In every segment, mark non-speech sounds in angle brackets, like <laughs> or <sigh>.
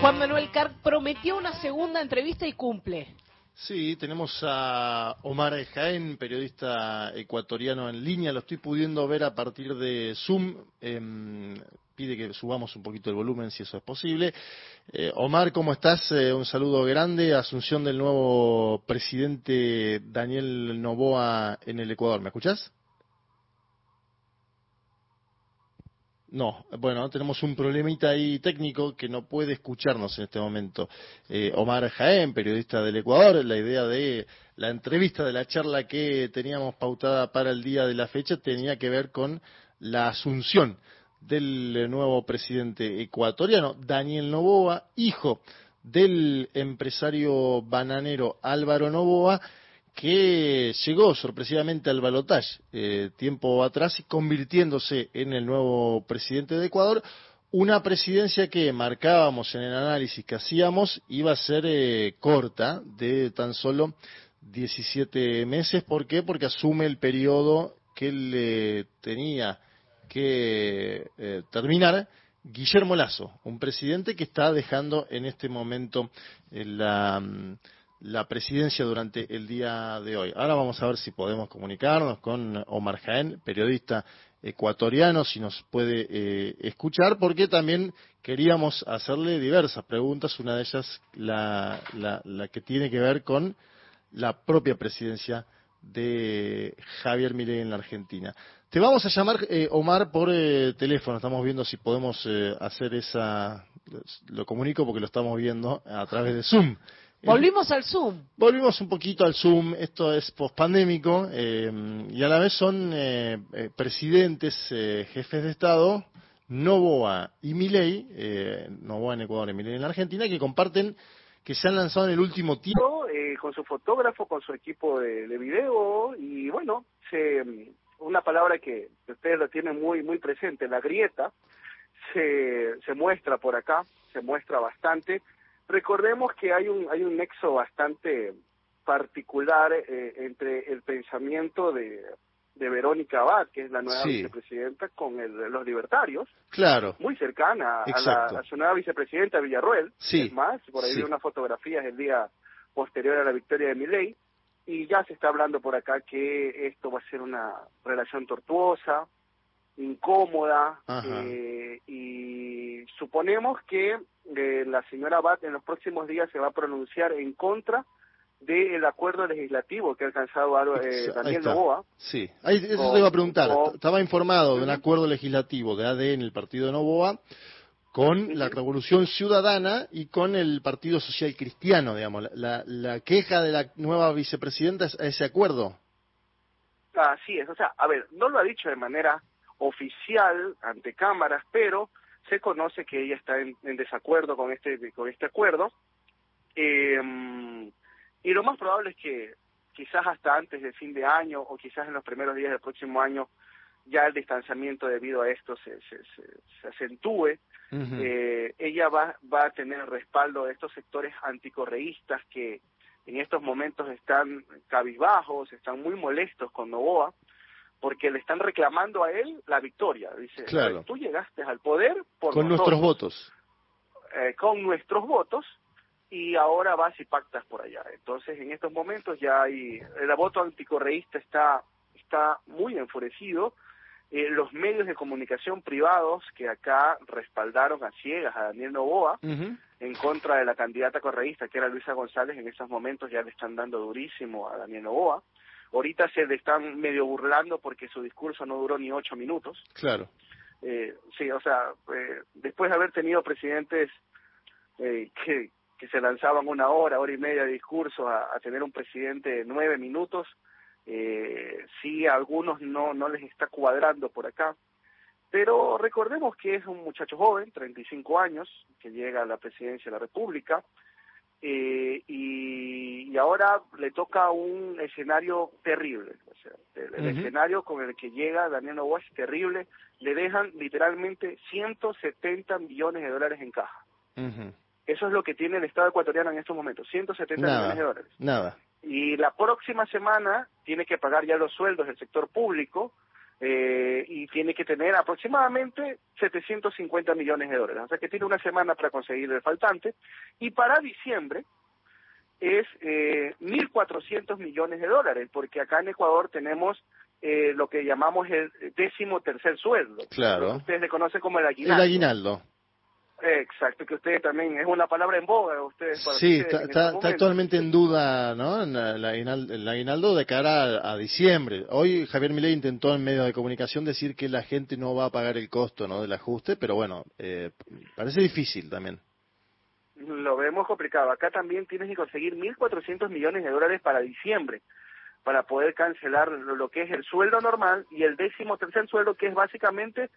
Juan Manuel Carr prometió una segunda entrevista y cumple. Sí, tenemos a Omar Jaén, periodista ecuatoriano en línea. Lo estoy pudiendo ver a partir de Zoom. Em, pide que subamos un poquito el volumen si eso es posible. Eh, Omar, ¿cómo estás? Eh, un saludo grande. Asunción del nuevo presidente Daniel Novoa en el Ecuador. ¿Me escuchás? No, bueno, tenemos un problemita ahí técnico que no puede escucharnos en este momento. Eh, Omar Jaén, periodista del Ecuador, la idea de la entrevista de la charla que teníamos pautada para el día de la fecha tenía que ver con la asunción del nuevo presidente ecuatoriano, Daniel Novoa, hijo del empresario bananero Álvaro Novoa, que llegó sorpresivamente al balotaje eh, tiempo atrás y convirtiéndose en el nuevo presidente de Ecuador, una presidencia que marcábamos en el análisis que hacíamos iba a ser eh, corta, de tan solo 17 meses. ¿Por qué? Porque asume el periodo que le tenía que eh, terminar Guillermo Lazo, un presidente que está dejando en este momento la mm, la presidencia durante el día de hoy. Ahora vamos a ver si podemos comunicarnos con Omar Jaén, periodista ecuatoriano, si nos puede eh, escuchar, porque también queríamos hacerle diversas preguntas, una de ellas la, la, que tiene que ver con la propia presidencia de Javier Milei en la Argentina. Te vamos a llamar, eh, Omar, por eh, teléfono. Estamos viendo si podemos hacer esa... Lo comunico porque lo estamos viendo a través de Zoom. Volvimos al Zoom. Volvimos un poquito al Zoom, esto es pospandémico eh, y a la vez son eh, eh, presidentes, jefes de Estado, Novoa y Milei, Novoa en Ecuador y Milei en Argentina, que comparten, que se han lanzado en el último tiempo. con su fotógrafo, con su equipo de, de video y bueno, se, una palabra que ustedes lo tienen muy, muy presente, la grieta, se, se muestra por acá, se muestra bastante Recordemos que hay un, hay un nexo bastante particular eh, entre el pensamiento de, de Verónica Abad, que es la nueva vicepresidenta, con el, los libertarios. Claro. Muy cercana a, la, su nueva vicepresidenta Villarruel. Sí. Es más, por ahí vi unas fotografías el día posterior a la victoria de Milei. Y ya se está hablando por acá que esto va a ser una relación tortuosa, incómoda, eh, y suponemos que eh, la señora Abad en los próximos días se va a pronunciar en contra del acuerdo legislativo que ha alcanzado eh, Daniel Novoa. Sí, eso te iba a preguntar. Estaba informado de un acuerdo legislativo de ADN, el partido de Novoa, con la Revolución Ciudadana y con el Partido Social Cristiano, digamos. La, la queja de la nueva vicepresidenta es a ese acuerdo. Así es, o sea, a ver, no lo ha dicho de manera oficial ante cámaras, pero se conoce que ella está en, desacuerdo con este con este acuerdo. Eh, y lo más probable es que quizás hasta antes del fin de año o quizás en los primeros días del próximo año ya el distanciamiento debido a esto se, se, se, acentúe. eh, ella va, va a tener respaldo de estos sectores anticorreístas que en estos momentos están cabizbajos, están muy molestos con Novoa, porque le están reclamando a él la victoria. Dice, claro. tú llegaste al poder por con nuestros votos. Eh, con nuestros votos y ahora vas y pactas por allá. Entonces, en estos momentos ya hay el voto anticorreísta está está muy enfurecido. Eh, los medios de comunicación privados que acá respaldaron a ciegas a Daniel Novoa en contra de la candidata correísta que era Luisa González, en estos momentos ya le están dando durísimo a Daniel Novoa. Ahorita se le están medio burlando porque su discurso no duró ni ocho minutos. Claro. Eh, sí, o sea, eh, después de haber tenido presidentes eh, que, que se lanzaban una hora, hora y media de discurso a, tener un presidente de nueve minutos, eh, sí a algunos no, no les está cuadrando por acá. Pero recordemos que es un muchacho joven, 35 años, que llega a la presidencia de la República, eh, y, ahora le toca un escenario terrible. O sea, el, escenario con el que llega Daniel Novoa es terrible. Le dejan literalmente 170 millones de dólares en caja. Eso es lo que tiene el Estado ecuatoriano en estos momentos, 170 millones de dólares. Nada. Y la próxima semana tiene que pagar ya los sueldos del sector público eh, y tiene que tener aproximadamente 750 millones de dólares. O sea que tiene una semana para conseguir el faltante. Y para diciembre es eh, 1.400 millones de dólares, porque acá en Ecuador tenemos eh, lo que llamamos el décimo tercer sueldo. Claro. Ustedes le conocen como el aguinaldo. El aguinaldo. Exacto, que ustedes también, es una palabra en boga, ustedes. Para Sí, está, momentos. actualmente en duda ¿no? En la- el, aguinaldo, de cara a, a diciembre. Hoy Javier Milei intentó en medios de comunicación decir que la gente no va a pagar el costo ¿no? del ajuste, pero bueno, eh, parece difícil también. Lo vemos complicado. Acá también tienes que conseguir 1.400 millones de dólares para diciembre, para poder cancelar lo que es el sueldo normal y el décimo tercer sueldo, que es básicamente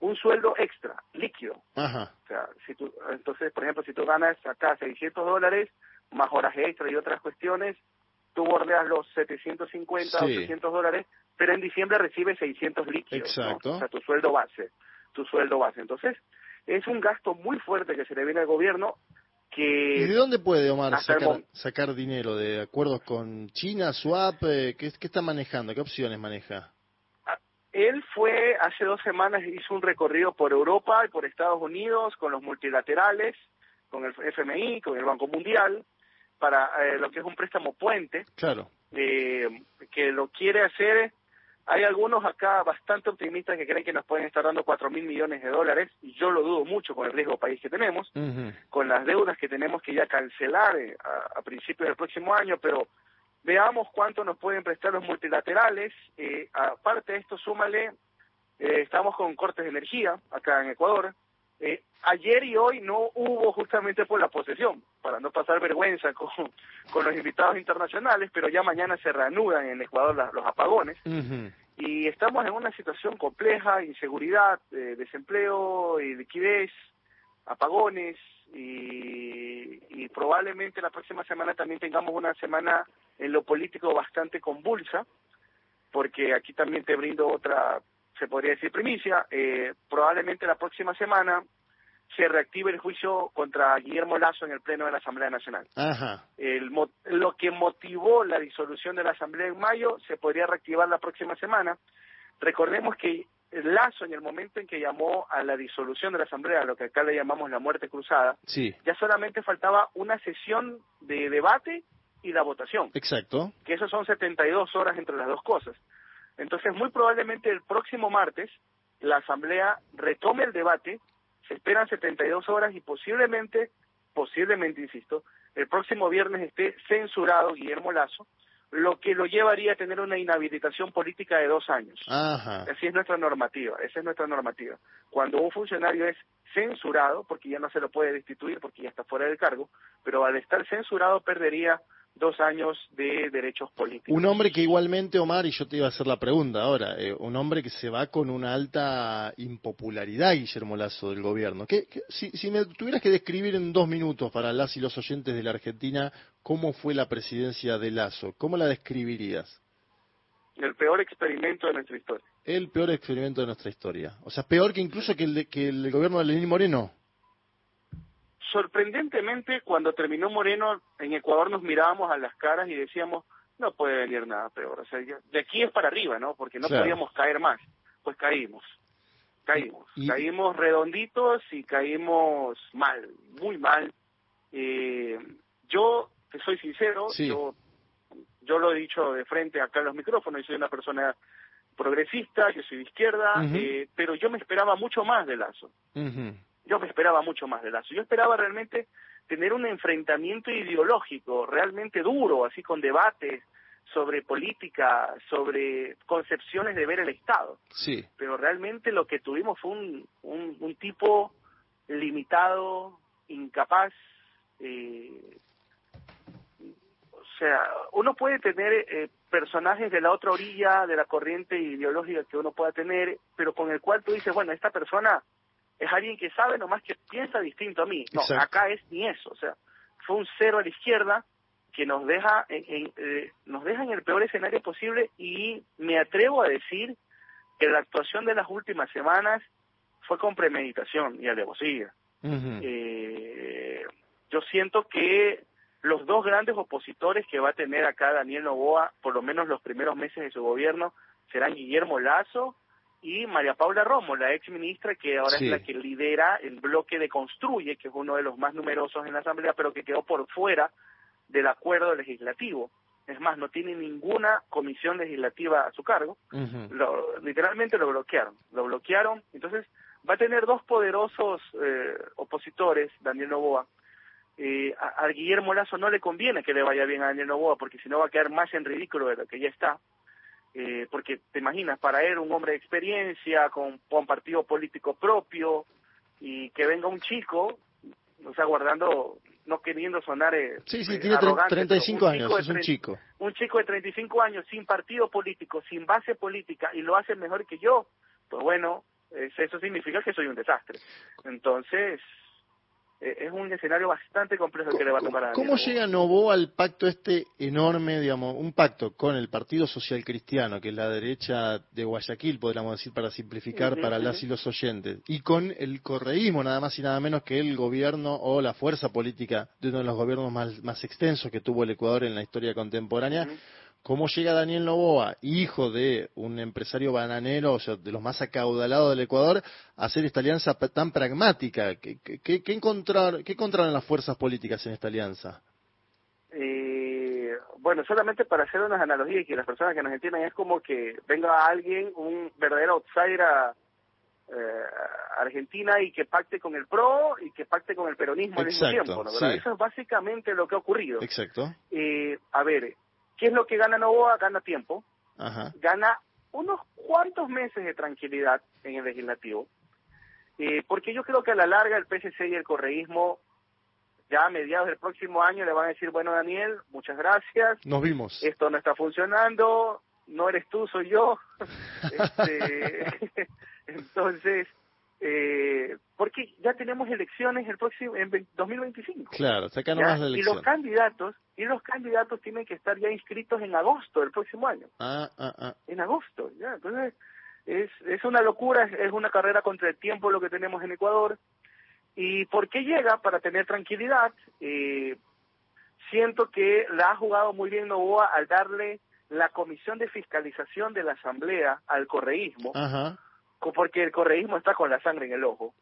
un sueldo extra, líquido. Ajá, O sea, si tú, entonces, por ejemplo, si tú ganas acá 600 dólares, más horas extra y otras cuestiones, tú bordeas los 750 o Sí. 800 dólares, pero en diciembre recibes 600 líquidos. ¿no? Exacto. O sea, tu sueldo base, tu sueldo base. Entonces, es un gasto muy fuerte que se le viene al gobierno ¿Y de que dónde puede Omar sacar, sacar dinero? ¿De acuerdos con China, Swap? Eh, ¿qué, ¿Qué está manejando? ¿Qué opciones maneja? Él fue hace dos semanas, hizo un recorrido por Europa y por Estados Unidos con los multilaterales, con el FMI, con el Banco Mundial, para eh, lo que es un préstamo puente. Claro. eh, que lo quiere hacer. Hay algunos acá bastante optimistas que creen que nos pueden estar dando cuatro mil millones de dólares y yo lo dudo mucho con el riesgo país que tenemos, con las deudas que tenemos que ya cancelar eh, a, a principios del próximo año, pero veamos cuánto nos pueden prestar los multilaterales. Eh, aparte de esto, súmale, eh, estamos con cortes de energía acá en Ecuador. Eh, ayer y hoy no hubo justamente por la posesión, para no pasar vergüenza con, <laughs> con los invitados internacionales, pero ya mañana se reanudan en Ecuador las- los apagones y estamos en una situación compleja, inseguridad, eh, desempleo liquidez, apagones y, y probablemente la próxima semana también tengamos una semana en lo político bastante convulsa, porque aquí también te brindo otra, se podría decir primicia, eh, probablemente la próxima semana se reactive el juicio contra Guillermo Lazo en el Pleno de la Asamblea Nacional Ajá. el, lo que motivó la disolución de la Asamblea en mayo se podría reactivar la próxima semana. Recordemos que Lazo, en el momento en que llamó a la disolución de la Asamblea, lo que acá le llamamos la muerte cruzada, Sí, ya solamente faltaba una sesión de debate y la votación, exacto. que eso son 72 horas entre las dos cosas. Entonces, muy probablemente el próximo martes la Asamblea retome el debate, se esperan 72 horas y posiblemente, posiblemente, insisto, el próximo viernes esté censurado Guillermo Lazo, lo que lo llevaría a tener una inhabilitación política de dos años. Ajá. Así es nuestra normativa, esa es nuestra normativa. Cuando un funcionario es censurado, porque ya no se lo puede destituir porque ya está fuera del cargo, pero al estar censurado perdería dos años de derechos políticos. Un hombre que igualmente, Omar, y yo te iba a hacer la pregunta ahora, eh, un hombre que se va con una alta impopularidad, Guillermo Lazo, del gobierno. ¿Qué, qué- si, si me tuvieras que describir en dos minutos para las y los oyentes de la Argentina cómo fue la presidencia de Lazo, ¿cómo la describirías? El peor experimento de nuestra historia. El peor experimento de nuestra historia. O sea, peor que incluso que el, de- que el gobierno de Lenín Moreno. Sorprendentemente, cuando terminó Moreno, en Ecuador nos mirábamos a las caras y decíamos, no puede venir nada peor. O sea, ya- de aquí es para arriba, ¿no? Porque no Claro. podíamos caer más. Pues caímos. Caímos. Y- Caímos redonditos y caímos mal, muy mal. Eh, yo, te soy sincero, Sí. yo, yo lo he dicho de frente acá en los micrófonos, yo soy una persona progresista, yo soy de izquierda, eh, pero yo me esperaba mucho más de Lazo yo me esperaba mucho más de Lazo. Yo esperaba realmente tener un enfrentamiento ideológico realmente duro, así con debates sobre política, sobre concepciones de ver el Estado. Sí. Pero realmente lo que tuvimos fue un, un, un tipo limitado, incapaz. eh, sea, uno puede tener eh, personajes de la otra orilla de la corriente ideológica que uno pueda tener, pero con el cual tú dices, bueno, esta persona es alguien que sabe nomás que piensa distinto a mí. No, Exacto. acá es ni eso, o sea, fue un cero a la izquierda que nos deja en, en, eh, nos deja en el peor escenario posible y me atrevo a decir que la actuación de las últimas semanas fue con premeditación y alevosía. Ujú. Eh, yo siento que los dos grandes opositores que va a tener acá Daniel Novoa, por lo menos los primeros meses de su gobierno, serán Guillermo Lazo y María Paula Romo, la ex ministra que ahora Sí. es la que lidera el bloque de Construye, que es uno de los más numerosos en la Asamblea, pero que quedó por fuera del acuerdo legislativo. Es más, no tiene ninguna comisión legislativa a su cargo. Lo- literalmente lo bloquearon. Lo bloquearon. Entonces, va a tener dos poderosos eh, opositores, Daniel Novoa. Eh, a, a Guillermo Lazo no le conviene que le vaya bien a Daniel Novoa, porque si no va a quedar más en ridículo de lo que ya está. Eh, porque te imaginas, para él, un hombre de experiencia, con, con partido político propio, y que venga un chico, o sea, guardando, no queriendo sonar. eh, Sí, sí, eh, tiene tre- arrogante, pero 35 un años, es un 30 chico. un chico de 35 años sin partido político, sin base política y lo hace mejor que yo, pues bueno, es- eso significa que soy un desastre. Entonces, es un escenario bastante complejo que le va a tocar a ¿Cómo llega Novoa al pacto este enorme, digamos, un pacto con el Partido Social Cristiano, que es la derecha de Guayaquil, podríamos decir, para simplificar para las y los oyentes, y con el correísmo, nada más y nada menos que el gobierno o la fuerza política de uno de los gobiernos más, más extensos que tuvo el Ecuador en la historia contemporánea? ¿Cómo llega Daniel Novoa, hijo de un empresario bananero, o sea, de los más acaudalados del Ecuador, a hacer esta alianza tan pragmática? ¿Qué, qué, qué- encontrar, qué encontraron las fuerzas políticas en esta alianza? Eh, bueno, solamente para hacer unas analogías y que las personas que nos entiendan, es como que venga alguien, un verdadero outsider a eh, Argentina y que pacte con el PRO y que pacte con el peronismo al mismo Exacto, tiempo, ¿no? Eso es básicamente lo que ha ocurrido. Exacto. Eh, a ver, ¿qué es lo que gana Novoa? Gana tiempo, Ajá. gana unos cuantos meses de tranquilidad en el legislativo, eh, porque yo creo que a la larga el PSC y el correísmo ya a mediados del próximo año le van a decir, bueno Daniel, muchas gracias, Nos vimos. esto no está funcionando, no eres tú, soy yo. <laughs> Este, <laughs> entonces, eh, porque ya tenemos elecciones el próximo en ve- 2025. Claro, saca nomás la Y los elección. candidatos, y los candidatos tienen que estar ya inscritos en agosto del próximo año, Ah, ah, ah. en agosto, ya. Entonces, es, es una locura, es, es una carrera contra el tiempo lo que tenemos en Ecuador. ¿Y por qué llega? Para tener tranquilidad. Eh, siento que la ha jugado muy bien Novoa al darle la comisión de fiscalización de la Asamblea al correísmo, Ajá. Porque el correísmo está con la sangre en el ojo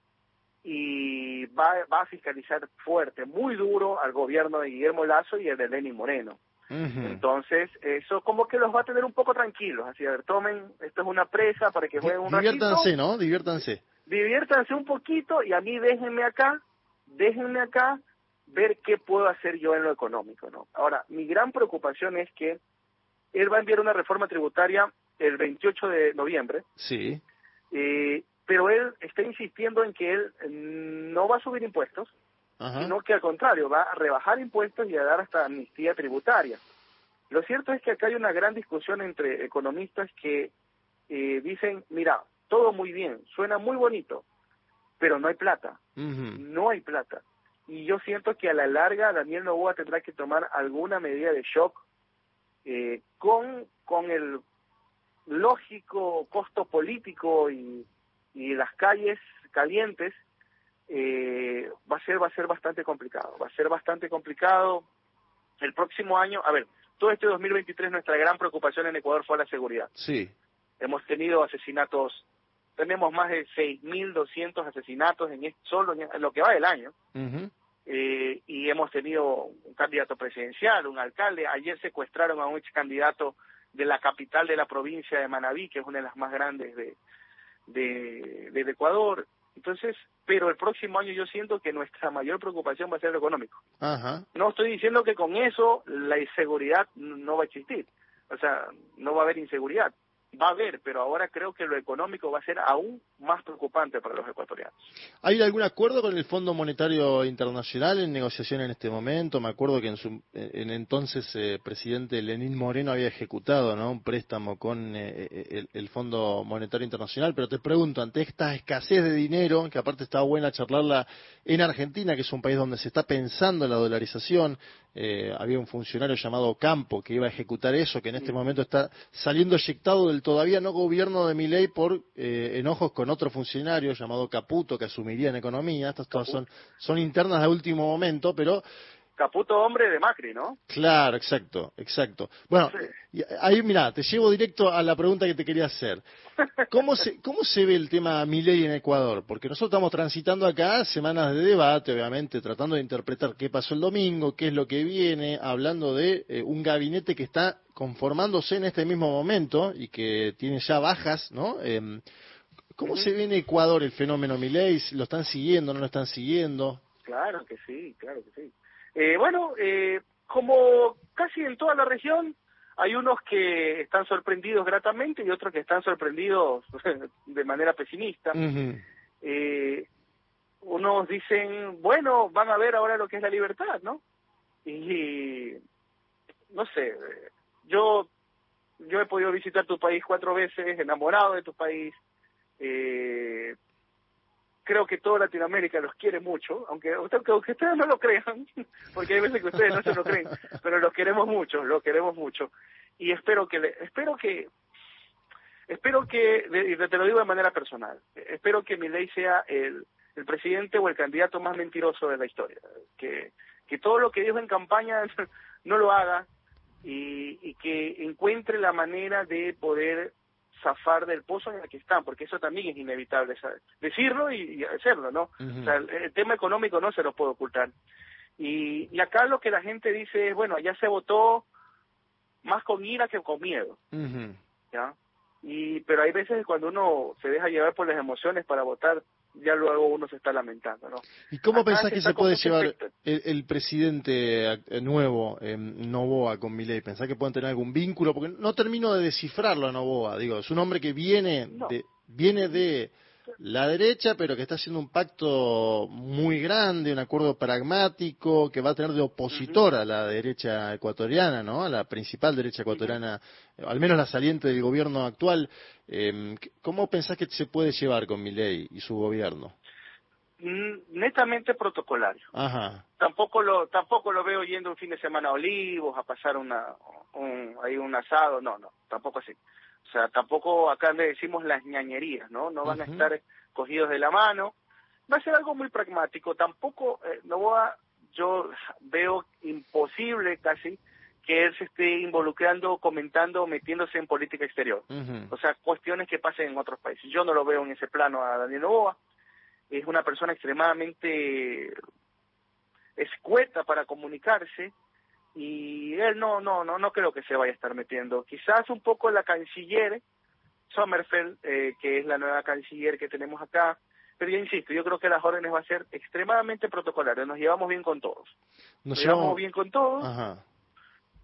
y va, va a fiscalizar fuerte, muy duro al gobierno de Guillermo Lazo y el de Lenin Moreno. Entonces, eso como que los va a tener un poco tranquilos, así, a ver, tomen, esto es una presa para que jueguen un Diviértanse, ratito, ¿no? Diviértanse. diviértanse un poquito y a mí déjenme acá, déjenme acá ver qué puedo hacer yo en lo económico, ¿no? Ahora, mi gran preocupación es que él va a enviar una reforma tributaria el 28 de noviembre, Sí. Eh, pero él está insistiendo en que él mm, no va a subir impuestos, Ajá. sino que al contrario, va a rebajar impuestos y a dar hasta amnistía tributaria. Lo cierto es que acá hay una gran discusión entre economistas que eh, dicen, mira, todo muy bien, suena muy bonito, pero no hay plata, no hay plata. Y yo siento que a la larga Daniel Novoa tendrá que tomar alguna medida de shock eh, con, con el lógico costo político y, y las calles calientes eh, va a ser va a ser bastante complicado va a ser bastante complicado el próximo año a ver todo este 2023 nuestra gran preocupación en Ecuador fue la seguridad Sí. hemos tenido asesinatos tenemos más de 6.200 asesinatos en este- solo en lo que va del año eh, y hemos tenido un candidato presidencial, un alcalde. Ayer secuestraron a un ex candidato de la capital de la provincia de Manabí, que es una de las más grandes de, de, del Ecuador. Entonces, pero el próximo año yo siento que nuestra mayor preocupación va a ser lo económico. Ajá. No estoy diciendo que con eso la inseguridad no va a existir. O sea, no va a haber inseguridad. Va a haber, pero ahora creo que lo económico va a ser aún más preocupante para los ecuatorianos. ¿Hay algún acuerdo con el Fondo Monetario Internacional en negociación en este momento? Me acuerdo que en, su, en entonces eh, presidente Lenín Moreno había ejecutado ¿no? un préstamo con eh, el, el Fondo Monetario Internacional, pero te pregunto, ante esta escasez de dinero, que aparte estaba buena charlarla en Argentina, que es un país donde se está pensando en la dolarización, eh, había un funcionario llamado Campo que iba a ejecutar eso, que en este momento está saliendo eyectado del todavía no gobierno de Milei por eh, enojos con otro funcionario llamado Caputo que asumiría en economía. Estas todas son, son internas de último momento, pero Caputo hombre de Macri, ¿no? Claro, exacto, exacto. Bueno, ahí mira, te llevo directo a la pregunta que te quería hacer. ¿Cómo se, <laughs> cómo se ve el tema Milei en Ecuador? Porque nosotros estamos transitando acá semanas de debate, obviamente, tratando de interpretar qué pasó el domingo, qué es lo que viene, hablando de eh, un gabinete que está conformándose en este mismo momento y que tiene ya bajas, ¿no? Em, ¿Cómo se ve en Ecuador el fenómeno Milei? ¿Lo están siguiendo, no lo están siguiendo? Claro que sí, claro que sí. Eh, bueno, eh, como casi en toda la región, hay unos que están sorprendidos gratamente y otros que están sorprendidos <laughs> de manera pesimista. eh, unos dicen, bueno, van a ver ahora lo que es la libertad, ¿no? Y no sé, yo yo he podido visitar tu país cuatro veces, enamorado de tu país. Eh, creo que toda Latinoamérica los quiere mucho, aunque, aunque ustedes no lo crean, <laughs> porque hay veces que ustedes no se lo creen, pero los queremos mucho, los queremos mucho. Y espero que, espero que, espero que, te lo digo de manera personal, espero que mi ley sea el, el presidente o el candidato más mentiroso de la historia, que, que todo lo que dijo en campaña <laughs> no lo haga y, y que encuentre la manera de poder zafar del pozo en el que están, porque eso también es inevitable, decirlo y, hacerlo, ¿no? O sea, el, tema económico no se lo puede ocultar. Y, y, acá lo que la gente dice es, bueno, ya se votó más con ira que con miedo, ¿ya? Y, pero hay veces cuando uno se deja llevar por las emociones para votar, ya luego uno se está lamentando, ¿no? ¿Y cómo pensás que se puede llevar el, presidente eh, nuevo, eh, Novoa, con Milei? ¿Pensás que pueden tener algún vínculo? Porque no termino de descifrarlo a Novoa, digo, es un hombre que viene de, viene de la derecha, pero que está haciendo un pacto muy grande, un acuerdo pragmático que va a tener de opositor a la derecha ecuatoriana, ¿no? A la principal derecha ecuatoriana, al menos la saliente del gobierno actual. Eh, ¿Cómo pensás que se puede llevar con Milei y su gobierno? Mm, netamente protocolario. Ajá. Tampoco lo tampoco lo veo yendo un fin de semana a Olivos a pasar una un, ahí un asado, no, no, tampoco así. O sea, tampoco acá le decimos las ñañerías, ¿no? No van a estar cogidos de la mano. Va a ser algo muy pragmático. Tampoco, eh, no voy a, yo veo imposible casi que él se esté involucrando, comentando, metiéndose en política exterior. O sea, cuestiones que pasen en otros países. Yo no lo veo en ese plano a Daniel Novoa. Es una persona extremadamente escueta para comunicarse y él no, no, no, no creo que se vaya a estar metiendo. Quizás un poco la canciller, Sommerfeld, eh, que es la nueva canciller que tenemos acá, pero yo insisto, yo creo que las órdenes va a ser extremadamente protocolares, nos llevamos bien con todos. Nos, llevamos bien con todos,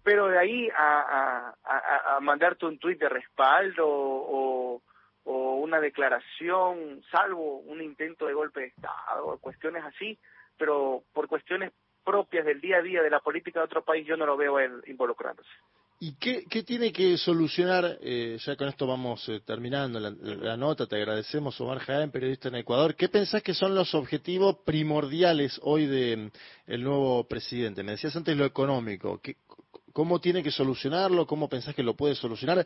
pero de ahí a, a, a, mandarte un tuit de respaldo o, o una declaración, salvo un intento de golpe de Estado, cuestiones así, pero por cuestiones propias del día a día de la política de otro país, yo no lo veo él involucrándose. ¿Y qué, tiene que solucionar, eh, ya con esto vamos eh, terminando la, nota, te agradecemos Omar Jaén, periodista en Ecuador, ¿qué pensás que son los objetivos primordiales hoy del el nuevo presidente? Me decías antes lo económico, ¿Qué, ¿cómo tiene que solucionarlo? ¿Cómo pensás que lo puede solucionar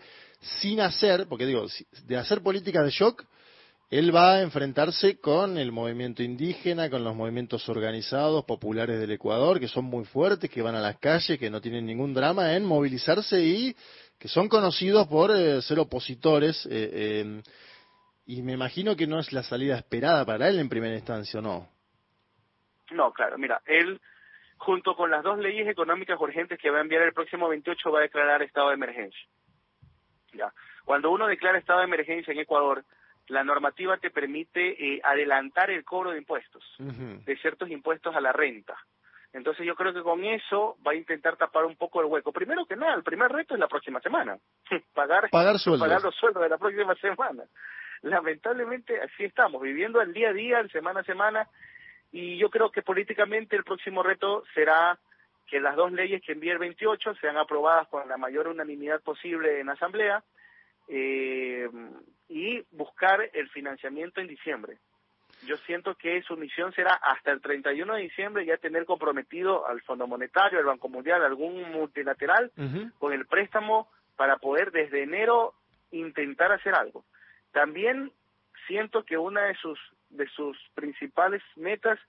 sin hacer, porque digo, de hacer política de shock, él va a enfrentarse con el movimiento indígena, con los movimientos organizados populares del Ecuador, que son muy fuertes, que van a las calles, que no tienen ningún drama en movilizarse y que son conocidos por eh, ser opositores. Eh, y me imagino que no es la salida esperada para él en primera instancia, ¿no? No, claro, mira, él junto con las dos leyes económicas urgentes que va a enviar el próximo 28 va a declarar estado de emergencia. Ya. Cuando uno declara estado de emergencia en Ecuador, la normativa te permite eh, adelantar el cobro de impuestos, de ciertos impuestos a la renta. Entonces yo creo que con eso va a intentar tapar un poco el hueco. Primero que nada, el primer reto es la próxima semana. <laughs> pagar, pagar, pagar los sueldos de la próxima semana. Lamentablemente así estamos, viviendo el día a día, el semana a semana, y yo creo que políticamente el próximo reto será que las dos leyes que envíe el 28 sean aprobadas con la mayor unanimidad posible en asamblea, eh, y buscar el financiamiento en diciembre. Yo siento que su misión será hasta el 31 de diciembre ya tener comprometido al Fondo Monetario, al Banco Mundial, algún multilateral con el préstamo para poder desde enero intentar hacer algo. También siento que una de sus de sus principales metas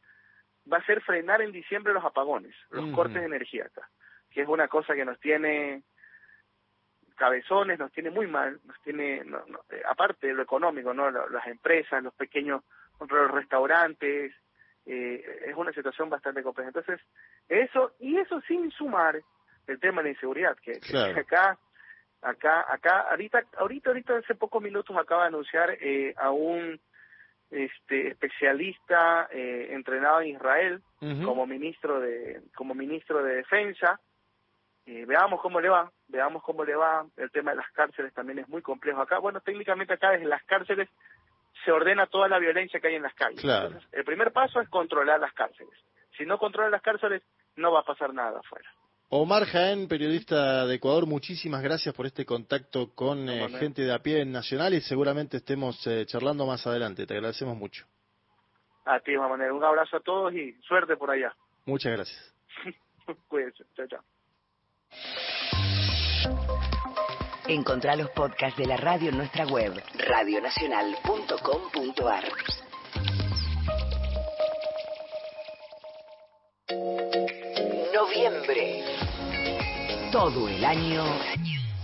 va a ser frenar en diciembre los apagones, los cortes de energía acá, que es una cosa que nos tiene cabezones, nos tiene muy mal, nos tiene, eh, aparte de lo económico, no las empresas, los pequeños los restaurantes, eh, es una situación bastante compleja. Entonces, eso, y eso sin sumar el tema de la inseguridad, que, <laughs> acá, acá, acá, ahorita, ahorita, ahorita hace pocos minutos acaba de anunciar eh, a un este especialista eh, entrenado en Israel como ministro de como ministro de defensa. Eh, veamos cómo le va veamos cómo le va el tema de las cárceles también es muy complejo acá bueno técnicamente acá desde las cárceles se ordena toda la violencia que hay en las calles el primer paso es controlar las cárceles si no controla las cárceles no va a pasar nada afuera Omar Jaén, periodista de Ecuador, muchísimas gracias por este contacto con eh, gente de a pie en Nacional y seguramente estemos eh, charlando más adelante. Te agradecemos mucho. A ti, Manuel. Un abrazo a todos y suerte por allá. Muchas gracias. <laughs> Cuídense. Chao, chao. Encontrá los podcasts de la radio en nuestra web, radionacional.com.ar. Noviembre. Todo el año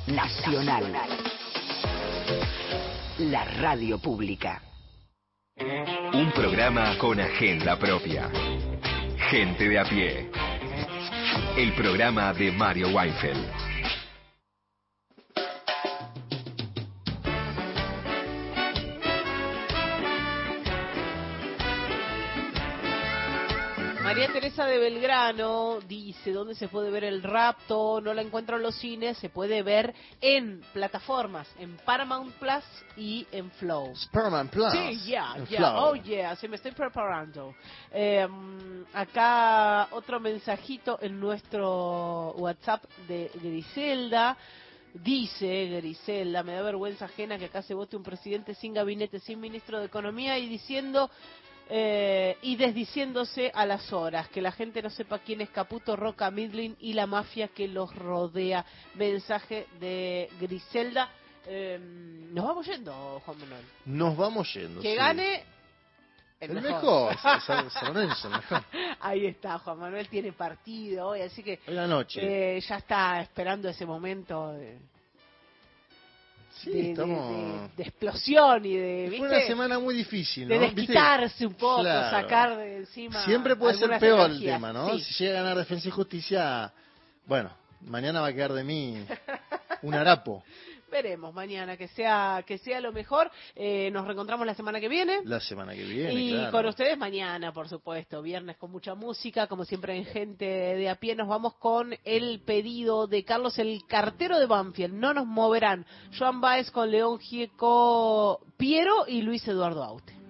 nacional. La radio pública. Un programa con agenda propia. Gente de a pie. El programa de Mario Weinfeld. Teresa de Belgrano dice, ¿dónde se puede ver el rapto? No la encuentro en los cines, se puede ver en plataformas, en Paramount Plus y en Flow. Paramount Plus. Sí, ya, ya, oh yeah, se me estoy preparando. Em, acá otro mensajito en nuestro WhatsApp de Griselda. Dice Griselda, me da vergüenza ajena que acá se vote un presidente sin gabinete, sin ministro de Economía y diciendo eh, y desdiciéndose a las horas, que la gente no sepa quién es Caputo, Roca, Midlin y la mafia que los rodea. Mensaje de Griselda. Eh, nos vamos yendo, Juan Manuel. Nos vamos yendo. Que gane el, mejor. Ahí está, Juan Manuel tiene partido hoy, así que hoy la noche. Eh, ya está esperando ese momento. De de, explosión y de. Fue una semana muy difícil, ¿no? De desquitarse un poco, sacar de encima. Siempre puede ser peor el tema, ¿no? Si llega a ganar Defensa y Justicia, bueno, mañana va a quedar de mí un harapo. <laughs> Veremos mañana que sea que sea lo mejor. Eh, nos reencontramos la semana que viene. La semana que viene. Y con ustedes mañana, por supuesto. Viernes con mucha música, como siempre en gente de a pie. Nos vamos con el pedido de Carlos, el cartero de Banfield. No nos moverán. Joan Baez con León Gieco Piero y Luis Eduardo Aute.